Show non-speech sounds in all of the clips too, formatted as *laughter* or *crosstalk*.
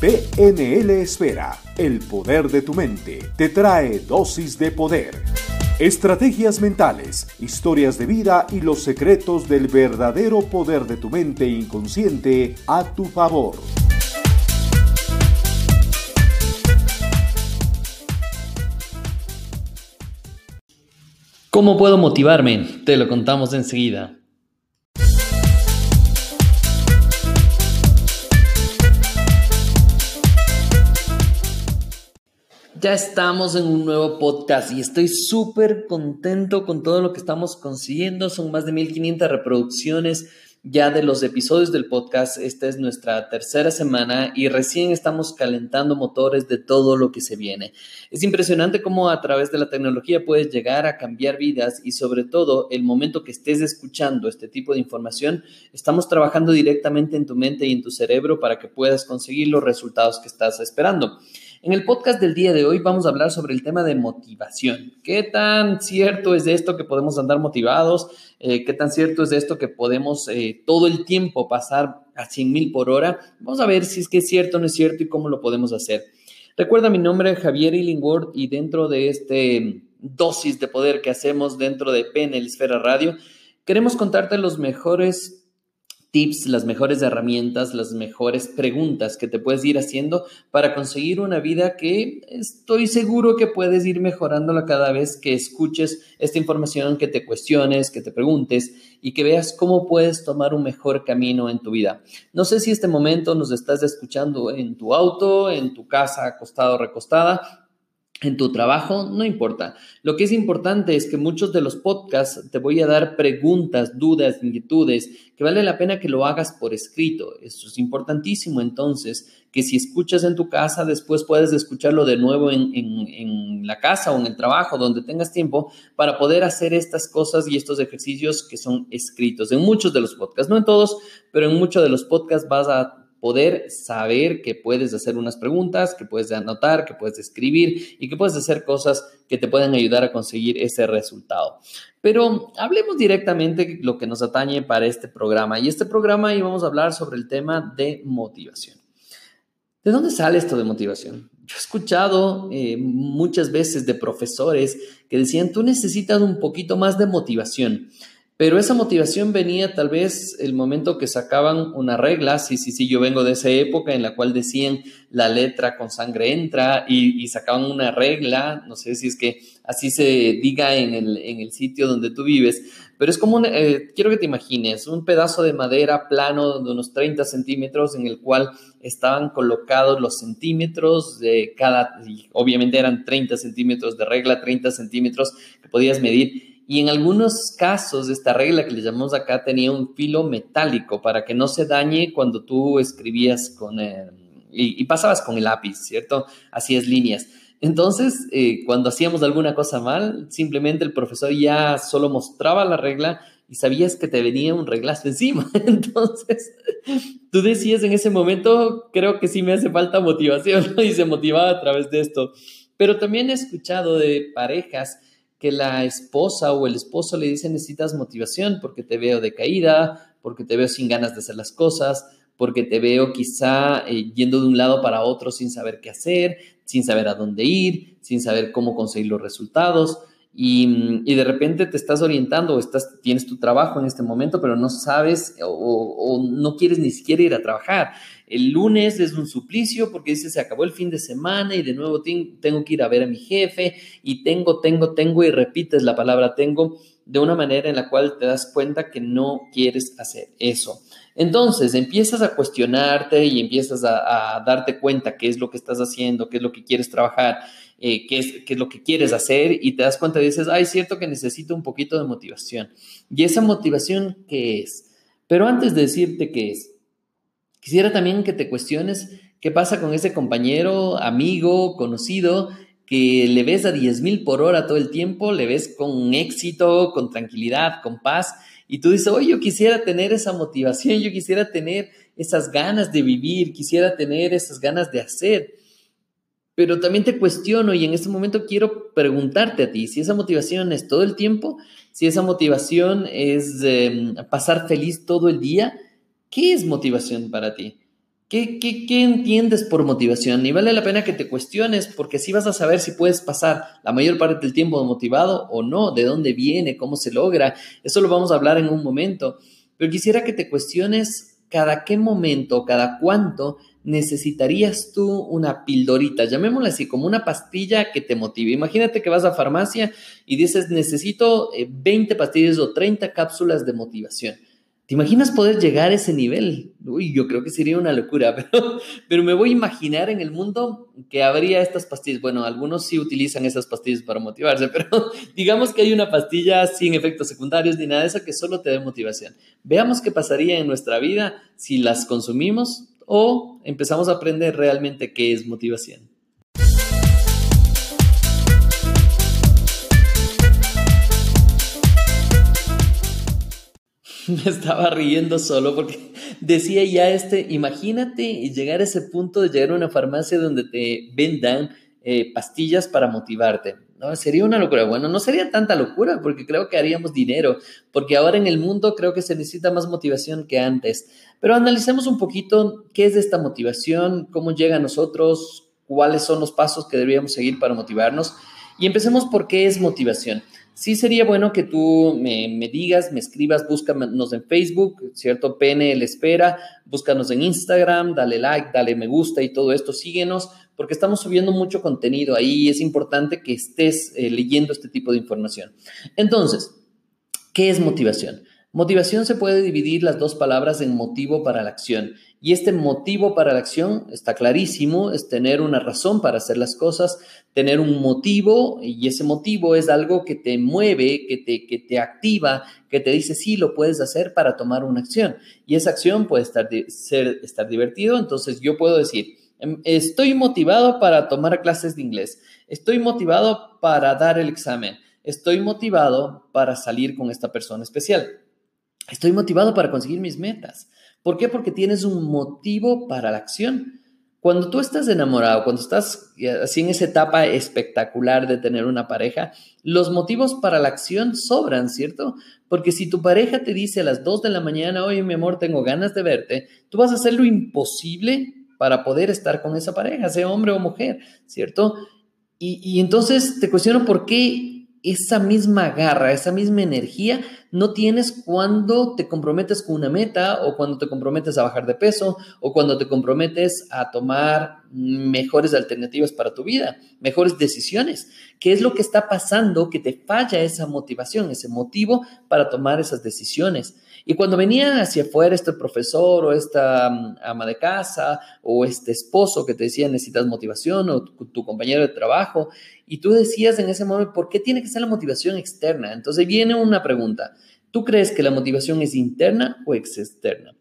PNL Esfera, el poder de tu mente, te trae dosis de poder. Estrategias mentales, historias de vida y los secretos del verdadero poder de tu mente inconsciente a tu favor. ¿Cómo puedo motivarme? Te lo contamos enseguida. Ya estamos en un nuevo podcast y estoy súper contento con todo lo que estamos consiguiendo. Son más de 1500 reproducciones ya de los episodios del podcast. Esta es nuestra tercera semana y recién estamos calentando motores de todo lo que se viene. Es impresionante cómo a través de la tecnología puedes llegar a cambiar vidas y sobre todo el momento que estés escuchando este tipo de información, estamos trabajando directamente en tu mente y en tu cerebro para que puedas conseguir los resultados que estás esperando. En el podcast del día de hoy vamos a hablar sobre el tema de motivación. ¿Qué tan cierto es esto que podemos andar motivados? Eh, ¿Qué tan cierto es esto que podemos eh, todo el tiempo pasar a 100 mil por hora? Vamos a ver si es que es cierto o no es cierto y cómo lo podemos hacer. Recuerda, mi nombre es Javier Illingworth y dentro de este dosis de poder que hacemos dentro de PNL Esfera Radio, queremos contarte los mejores tips, las mejores herramientas, las mejores preguntas que te puedes ir haciendo para conseguir una vida que estoy seguro que puedes ir mejorándola cada vez que escuches esta información, que te cuestiones, que te preguntes y que veas cómo puedes tomar un mejor camino en tu vida. No sé si este momento nos estás escuchando en tu auto, en tu casa, acostado recostada, en tu trabajo, no importa. Lo que es importante es que muchos de los podcasts te voy a dar preguntas, dudas, inquietudes, que vale la pena que lo hagas por escrito. Eso es importantísimo entonces, que si escuchas en tu casa, después puedes escucharlo de nuevo en, en, la casa o en el trabajo, donde tengas tiempo, para poder hacer estas cosas y estos ejercicios que son escritos. En muchos de los podcasts, no en todos, pero en muchos de los podcasts vas a poder saber que puedes hacer unas preguntas, que puedes anotar, que puedes escribir y que puedes hacer cosas que te puedan ayudar a conseguir ese resultado. Pero hablemos directamente de lo que nos atañe para este programa. Y este programa íbamos a hablar sobre el tema de motivación. ¿De dónde sale esto de motivación? Yo he escuchado eh, muchas veces de profesores que decían, tú necesitas un poquito más de motivación. Pero esa motivación venía tal vez el momento que sacaban una regla, sí, sí, sí, yo vengo de esa época en la cual decían la letra con sangre entra y, sacaban una regla, no sé si es que así se diga en el, en el sitio donde tú vives, pero es como, eh, quiero que te imagines, un pedazo de madera plano de unos 30 centímetros en el cual estaban colocados los centímetros de cada, obviamente eran 30 centímetros de regla, 30 centímetros que podías medir y en algunos casos, esta regla que le llamamos acá tenía un filo metálico para que no se dañe cuando tú escribías con el, y, pasabas con el lápiz, ¿cierto? Hacías líneas. Entonces, eh, cuando hacíamos alguna cosa mal, simplemente el profesor ya solo mostraba la regla y sabías que te venía un reglazo *laughs* encima. Entonces, tú decías en ese momento, creo que sí me hace falta motivación, y se motivaba a través de esto. Pero también he escuchado de parejas que la esposa o el esposo le dice necesitas motivación porque te veo decaída, porque te veo sin ganas de hacer las cosas, porque te veo quizá eh, yendo de un lado para otro sin saber qué hacer, sin saber a dónde ir, sin saber cómo conseguir los resultados. Y, de repente te estás orientando estás, tienes tu trabajo en este momento, pero no sabes o, no quieres ni siquiera ir a trabajar. El lunes es un suplicio porque dice se acabó el fin de semana y de nuevo tengo que ir a ver a mi jefe y tengo, tengo, tengo y repites la palabra tengo de una manera en la cual te das cuenta que no quieres hacer eso. Entonces empiezas a cuestionarte y empiezas a, darte cuenta qué es lo que estás haciendo, qué es lo que quieres trabajar, eh, qué, es, qué es lo que quieres hacer y te das cuenta y dices, ay, es cierto que necesito un poquito de motivación. ¿Y esa motivación qué es? Pero antes de decirte qué es, Quisiera también que te cuestiones qué pasa con ese compañero, amigo, conocido, que le ves a 10 mil por hora todo el tiempo, le ves con éxito, con tranquilidad, con paz, y tú dices, oye, yo quisiera tener esa motivación, yo quisiera tener esas ganas de vivir, quisiera tener esas ganas de hacer. Pero también te cuestiono y en este momento quiero preguntarte a ti, si esa motivación es todo el tiempo, si esa motivación es em, pasar feliz todo el día, ¿Qué es motivación para ti? ¿Qué, qué, entiendes por motivación? Y vale la pena que te cuestiones porque así vas a saber si puedes pasar la mayor parte del tiempo motivado o no, de dónde viene, cómo se logra. Eso lo vamos a hablar en un momento. Pero quisiera que te cuestiones cada qué momento, cada cuánto necesitarías tú una pildorita, llamémosla así, como una pastilla que te motive. Imagínate que vas a farmacia y dices, necesito 20 eh, pastillas o 30 cápsulas de motivación. ¿Te imaginas poder llegar a ese nivel? Uy, yo creo que sería una locura, *laughs* pero, pero me voy a imaginar en el mundo que habría estas pastillas. Bueno, algunos sí utilizan esas pastillas para motivarse, *laughs* pero digamos que hay una pastilla sin efectos secundarios ni nada de eso que solo te dé motivación. Veamos qué pasaría en nuestra vida si las consumimos o empezamos a aprender realmente qué es motivación. *laughs* me estaba riendo solo porque *laughs* decía ya este, imagínate llegar a ese punto de llegar a una farmacia donde te vendan eh, pastillas para motivarte. ¿No? Sería una locura. Bueno, no sería tanta locura porque creo que haríamos dinero, porque ahora en el mundo creo que se necesita más motivación que antes. Pero analicemos un poquito qué es esta motivación, cómo llega a nosotros, cuáles son los pasos que deberíamos seguir para motivarnos. Y empecemos por qué es motivación. Sí sería bueno que tú me, me, digas, me escribas, búscanos en Facebook, ¿cierto? PNL Espera, búscanos en Instagram, dale like, dale me gusta y todo esto, síguenos, porque estamos subiendo mucho contenido ahí es importante que estés eh, leyendo este tipo de información. Entonces, ¿qué es motivación? Motivación se puede dividir las dos palabras en motivo para la acción. Y este motivo para la acción está clarísimo, es tener una razón para hacer las cosas, tener un motivo, y ese motivo es algo que te mueve, que te, que te activa, que te dice, sí, lo puedes hacer para tomar una acción. Y esa acción puede estar, ser, estar divertido, entonces yo puedo decir, estoy motivado para tomar clases de inglés, estoy motivado para dar el examen, estoy motivado para salir con esta persona especial. Estoy motivado para conseguir mis metas. ¿Por qué? Porque tienes un motivo para la acción. Cuando tú estás enamorado, cuando estás eh, así en esa etapa espectacular de tener una pareja, los motivos para la acción sobran, ¿cierto? Porque si tu pareja te dice a las 2 de la mañana, oye, mi amor, tengo ganas de verte, tú vas a hacer lo imposible para poder estar con esa pareja, sea hombre o mujer, ¿cierto? Y, y entonces te cuestiono por qué esa misma garra, esa misma energía no tienes cuando te comprometes con una meta o cuando te comprometes a bajar de peso o cuando te comprometes a tomar mejores alternativas para tu vida, mejores decisiones. ¿Qué es lo que está pasando que te falla esa motivación, ese motivo para tomar esas decisiones? Y cuando venía hacia afuera este profesor o esta mm, ama de casa o este esposo que te decía necesitas motivación o tu, compañero de trabajo, y tú decías en ese momento, ¿por qué tiene que ser la motivación externa? Entonces viene una pregunta, ¿tú crees que la motivación es interna o externa?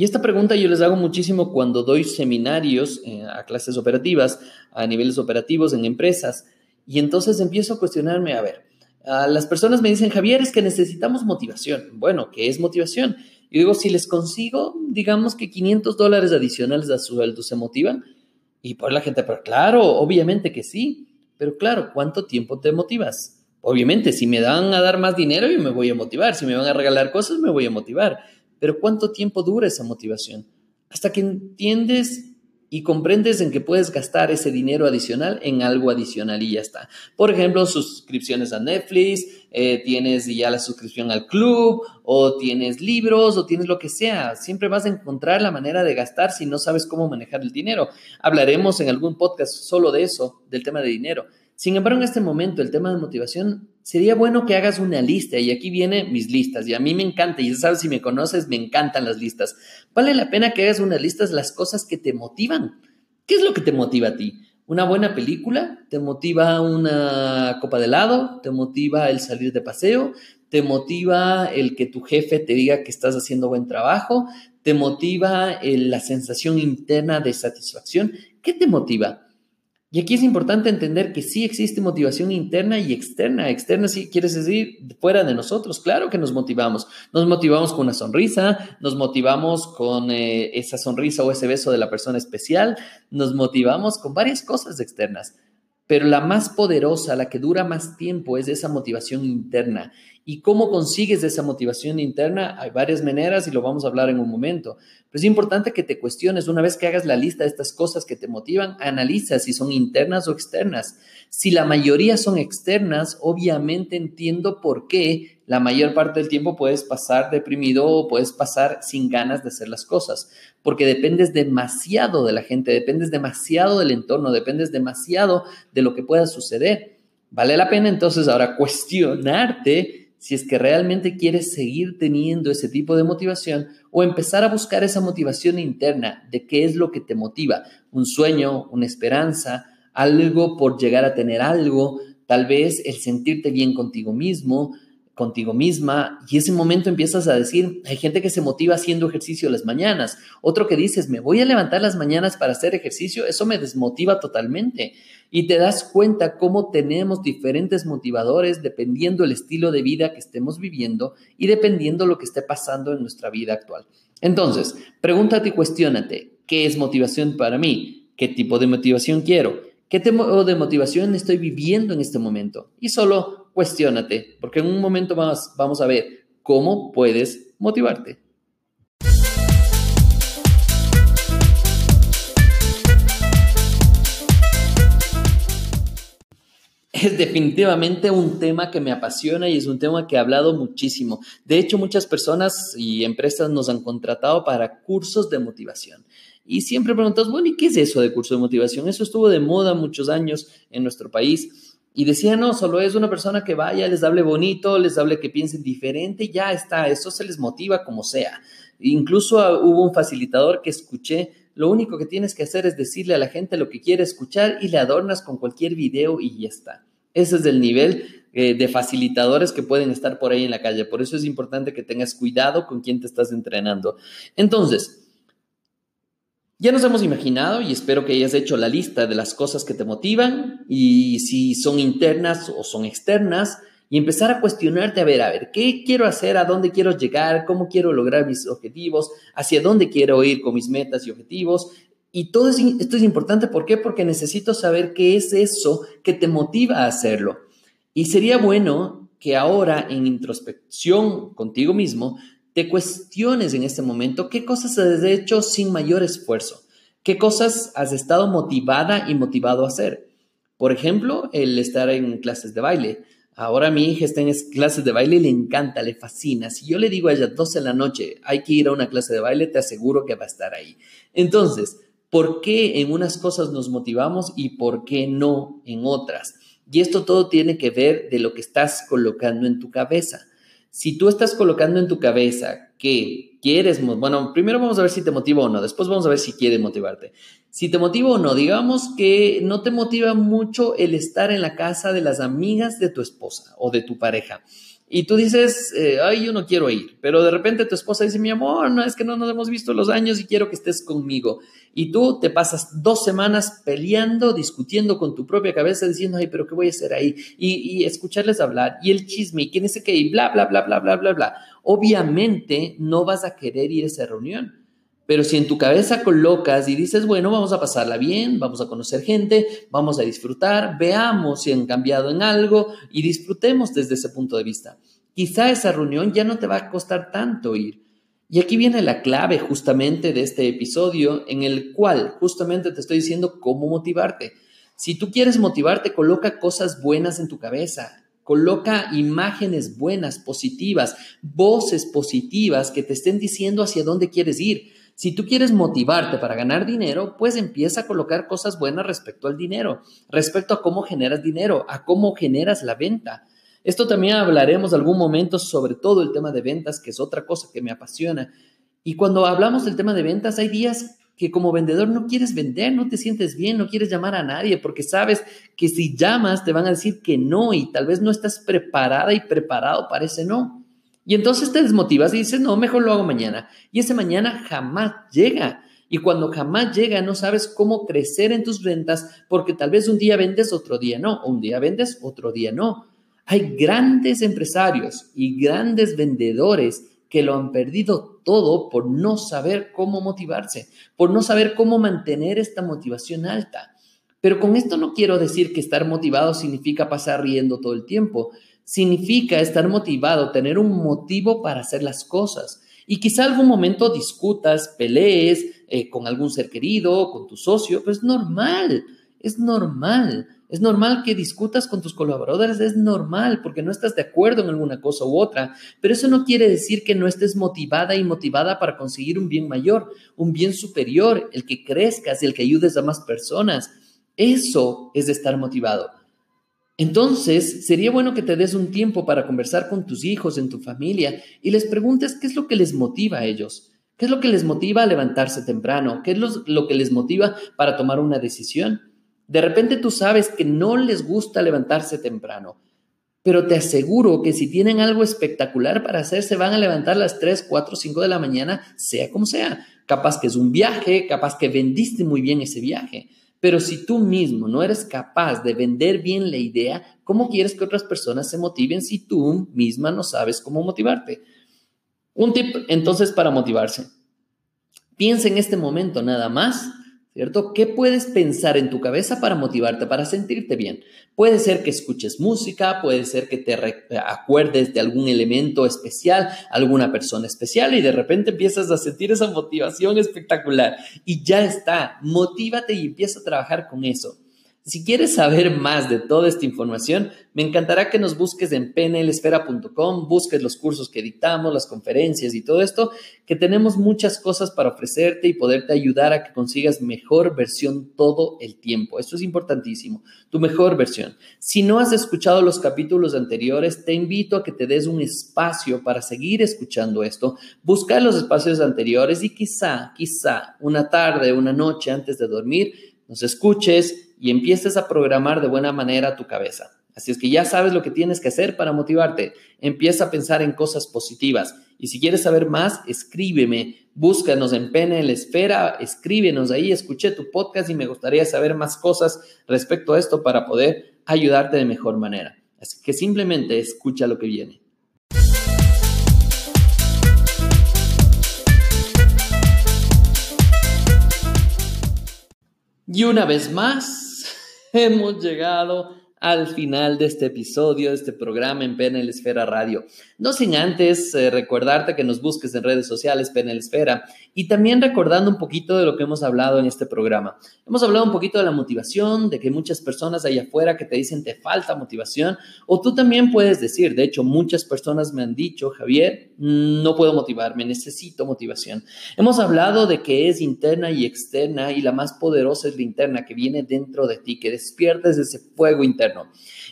Y esta pregunta yo les hago muchísimo cuando doy seminarios eh, a clases operativas, a niveles operativos en empresas, y entonces empiezo a cuestionarme, a ver, las personas me dicen, Javier, es que necesitamos motivación. Bueno, ¿qué es motivación? Yo digo, si les consigo, digamos que 500 dólares adicionales a su sueldo, ¿se motivan? Y por la gente, pero claro, obviamente que sí. Pero claro, ¿cuánto tiempo te motivas? Obviamente, si me dan a dar más dinero, yo me voy a motivar. Si me van a regalar cosas, me voy a motivar. Pero ¿cuánto tiempo dura esa motivación? Hasta que entiendes y comprendes en que puedes gastar ese dinero adicional en algo adicional y ya está. Por ejemplo, suscripciones a Netflix, eh, tienes ya la suscripción al club, o tienes libros, o tienes lo que sea. Siempre vas a encontrar la manera de gastar si no sabes cómo manejar el dinero. Hablaremos en algún podcast solo de eso, del tema de dinero. Sin embargo, en este momento, el tema de motivación, sería bueno que hagas una lista y aquí vienen mis listas y a mí me encanta, y ya sabes, si me conoces, me encantan las listas. Vale la pena que hagas unas listas las cosas que te motivan. ¿Qué es lo que te motiva a ti? ¿Una buena película? ¿Te motiva una copa de helado? ¿Te motiva el salir de paseo? ¿Te motiva el que tu jefe te diga que estás haciendo buen trabajo? ¿Te motiva la sensación interna de satisfacción? ¿Qué te motiva? Y aquí es importante entender que sí existe motivación interna y externa. Externa sí quieres decir fuera de nosotros. Claro que nos motivamos. Nos motivamos con una sonrisa, nos motivamos con eh, esa sonrisa o ese beso de la persona especial, nos motivamos con varias cosas externas. Pero la más poderosa, la que dura más tiempo, es esa motivación interna. ¿Y cómo consigues esa motivación interna? Hay varias maneras y lo vamos a hablar en un momento. Pero es importante que te cuestiones, una vez que hagas la lista de estas cosas que te motivan, analiza si son internas o externas. Si la mayoría son externas, obviamente entiendo por qué la mayor parte del tiempo puedes pasar deprimido o puedes pasar sin ganas de hacer las cosas, porque dependes demasiado de la gente, dependes demasiado del entorno, dependes demasiado de lo que pueda suceder. Vale la pena entonces ahora cuestionarte si es que realmente quieres seguir teniendo ese tipo de motivación o empezar a buscar esa motivación interna de qué es lo que te motiva, un sueño, una esperanza, algo por llegar a tener algo, tal vez el sentirte bien contigo mismo, contigo misma y ese momento empiezas a decir, hay gente que se motiva haciendo ejercicio las mañanas, otro que dices, me voy a levantar las mañanas para hacer ejercicio, eso me desmotiva totalmente y te das cuenta cómo tenemos diferentes motivadores dependiendo el estilo de vida que estemos viviendo y dependiendo lo que esté pasando en nuestra vida actual. Entonces, pregúntate y cuestiónate, ¿qué es motivación para mí? ¿Qué tipo de motivación quiero? ¿Qué tipo de motivación estoy viviendo en este momento? Y solo cuestiónate, porque en un momento más vamos a ver cómo puedes motivarte. Es definitivamente un tema que me apasiona y es un tema que he hablado muchísimo. De hecho, muchas personas y empresas nos han contratado para cursos de motivación. Y siempre preguntas, bueno, ¿y qué es eso de curso de motivación? Eso estuvo de moda muchos años en nuestro país y decía, no, solo es una persona que vaya, les hable bonito, les hable que piensen diferente, ya está, eso se les motiva como sea. Incluso ah, hubo un facilitador que escuché, lo único que tienes que hacer es decirle a la gente lo que quiere escuchar y le adornas con cualquier video y ya está. Ese es el nivel eh, de facilitadores que pueden estar por ahí en la calle. Por eso es importante que tengas cuidado con quién te estás entrenando. Entonces, ya nos hemos imaginado y espero que hayas hecho la lista de las cosas que te motivan y si son internas o son externas y empezar a cuestionarte, a ver, a ver, ¿qué quiero hacer? ¿A dónde quiero llegar? ¿Cómo quiero lograr mis objetivos? ¿Hacia dónde quiero ir con mis metas y objetivos? Y todo esto es importante, ¿por qué? Porque necesito saber qué es eso que te motiva a hacerlo. Y sería bueno que ahora en introspección contigo mismo te cuestiones en este momento qué cosas has hecho sin mayor esfuerzo, qué cosas has estado motivada y motivado a hacer. Por ejemplo, el estar en clases de baile. Ahora mi hija está en clases de baile y le encanta, le fascina. Si yo le digo a ella 12 de la noche, hay que ir a una clase de baile, te aseguro que va a estar ahí. Entonces, ¿por qué en unas cosas nos motivamos y por qué no en otras? Y esto todo tiene que ver de lo que estás colocando en tu cabeza. Si tú estás colocando en tu cabeza que quieres, bueno, primero vamos a ver si te motiva o no, después vamos a ver si quiere motivarte. Si te motiva o no, digamos que no te motiva mucho el estar en la casa de las amigas de tu esposa o de tu pareja y tú dices, eh, ay, yo no quiero ir, pero de repente tu esposa dice, mi amor, no, es que no nos hemos visto los años y quiero que estés conmigo. Y tú te pasas dos semanas peleando, discutiendo con tu propia cabeza, diciendo, ay, pero ¿qué voy a hacer ahí? Y, y escucharles hablar, y el chisme, y quién es que, y bla, bla, bla, bla, bla, bla, bla. Obviamente no vas a querer ir a esa reunión. Pero si en tu cabeza colocas y dices, bueno, vamos a pasarla bien, vamos a conocer gente, vamos a disfrutar, veamos si han cambiado en algo y disfrutemos desde ese punto de vista. Quizá esa reunión ya no te va a costar tanto ir. Y aquí viene la clave justamente de este episodio en el cual justamente te estoy diciendo cómo motivarte. Si tú quieres motivarte, coloca cosas buenas en tu cabeza, Coloca imágenes buenas, positivas, voces positivas que te estén diciendo hacia dónde quieres ir. Si tú quieres motivarte para ganar dinero, pues empieza a colocar cosas buenas respecto al dinero, respecto a cómo generas dinero, a cómo generas la venta. Esto también hablaremos algún momento sobre todo el tema de ventas, que es otra cosa que me apasiona. Y cuando hablamos del tema de ventas, hay días que como vendedor no quieres vender, no te sientes bien, no quieres llamar a nadie porque sabes que si llamas te van a decir que no y tal vez no estás preparada y preparado para ese no. Y entonces te desmotivas y dices, no, mejor lo hago mañana. Y ese mañana jamás llega. Y cuando jamás llega, no sabes cómo crecer en tus ventas porque tal vez un día vendes, otro día no. Un día vendes, otro día no. Hay grandes empresarios y grandes vendedores que lo han perdido todo por no saber cómo motivarse, por no saber cómo mantener esta motivación alta. Pero con esto no quiero decir que estar motivado significa pasar riendo todo el tiempo. Significa estar motivado, tener un motivo para hacer las cosas. Y quizá algún momento discutas, pelees eh, con algún ser querido, con tu socio, pues es normal, es normal. Es normal que discutas con tus colaboradores, es normal porque no estás de acuerdo en alguna cosa u otra, pero eso no quiere decir que no estés motivada y motivada para conseguir un bien mayor, un bien superior, el que crezcas y el que ayudes a más personas. Eso es estar motivado. Entonces, sería bueno que te des un tiempo para conversar con tus hijos, en tu familia, y les preguntes qué es lo que les motiva a ellos. ¿Qué es lo que les motiva a levantarse temprano? ¿Qué es lo, que les motiva para tomar una decisión? De repente tú sabes que no les gusta levantarse temprano, pero te aseguro que si tienen algo espectacular para hacer, se van a levantar a las 3, 4, 5 de la mañana, sea como sea. Capaz que es un viaje, capaz que vendiste muy bien ese viaje. Pero si tú mismo no eres capaz de vender bien la idea, ¿cómo quieres que otras personas se motiven si tú misma no sabes cómo motivarte? Un tip entonces para motivarse. Piensa en este momento nada más ¿cierto? ¿Qué puedes pensar en tu cabeza para motivarte, para sentirte bien? Puede ser que escuches música, puede ser que te acuerdes de algún elemento especial, alguna persona especial y de repente empiezas a sentir esa motivación espectacular y ya está, motívate y empieza a trabajar con eso. Si quieres saber más de toda esta información, me encantará que nos busques en pnlesfera.com, busques los cursos que dictamos, las conferencias y todo esto, que tenemos muchas cosas para ofrecerte y poderte ayudar a que consigas mejor versión todo el tiempo. Esto es importantísimo, tu mejor versión. Si no has escuchado los capítulos anteriores, te invito a que te des un espacio para seguir escuchando esto, buscar los espacios anteriores y quizá, quizá una tarde, una noche antes de dormir, nos escuches y empieces a programar de buena manera tu cabeza. Así es que ya sabes lo que tienes que hacer para motivarte. Empieza a pensar en cosas positivas. Y si quieres saber más, escríbeme. Búscanos en Pene la Esfera, escríbenos ahí. Escuché tu podcast y me gustaría saber más cosas respecto a esto para poder ayudarte de mejor manera. Así que simplemente escucha lo que viene. Y una vez más, hemos llegado al final de este episodio, de este programa en PNL Esfera Radio. No sin antes eh, recordarte que nos busques en redes sociales PNL Esfera y también recordando un poquito de lo que hemos hablado en este programa. Hemos hablado un poquito de la motivación, de que muchas personas allá afuera que te dicen te falta motivación o tú también puedes decir, de hecho muchas personas me han dicho, Javier, no puedo motivarme, necesito motivación. Hemos hablado de que es interna y externa y la más poderosa es la interna que viene dentro de ti, que despiertes ese fuego interno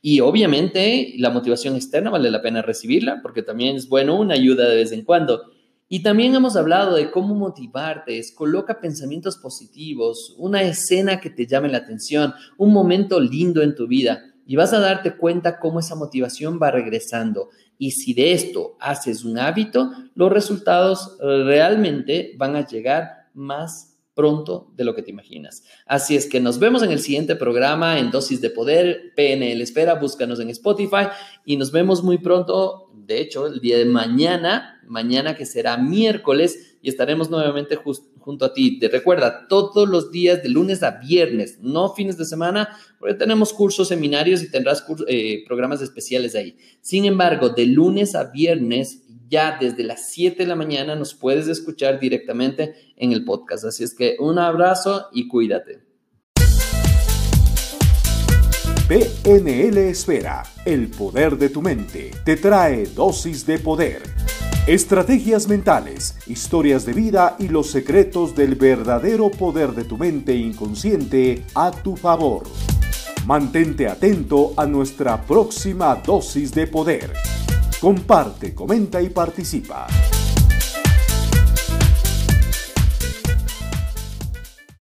y obviamente la motivación externa vale la pena recibirla porque también es bueno una ayuda de vez en cuando. Y también hemos hablado de cómo motivarte, es coloca pensamientos positivos, una escena que te llame la atención, un momento lindo en tu vida y vas a darte cuenta cómo esa motivación va regresando. Y si de esto haces un hábito, los resultados realmente van a llegar más pronto de lo que te imaginas. Así es que nos vemos en el siguiente programa en Dosis de Poder, PNL Espera, búscanos en Spotify y nos vemos muy pronto, de hecho, el día de mañana, mañana que será miércoles y estaremos nuevamente junto a ti. Te recuerda, todos los días de lunes a viernes, no fines de semana, porque tenemos cursos, seminarios y tendrás eh, programas especiales ahí. Sin embargo, de lunes a viernes ya desde las 7 de la mañana nos puedes escuchar directamente en el podcast. Así es que un abrazo y cuídate. PNL Esfera, el poder de tu mente, te trae dosis de poder. Estrategias mentales, historias de vida y los secretos del verdadero poder de tu mente inconsciente a tu favor. Mantente atento a nuestra próxima dosis de poder. Comparte, comenta y participa.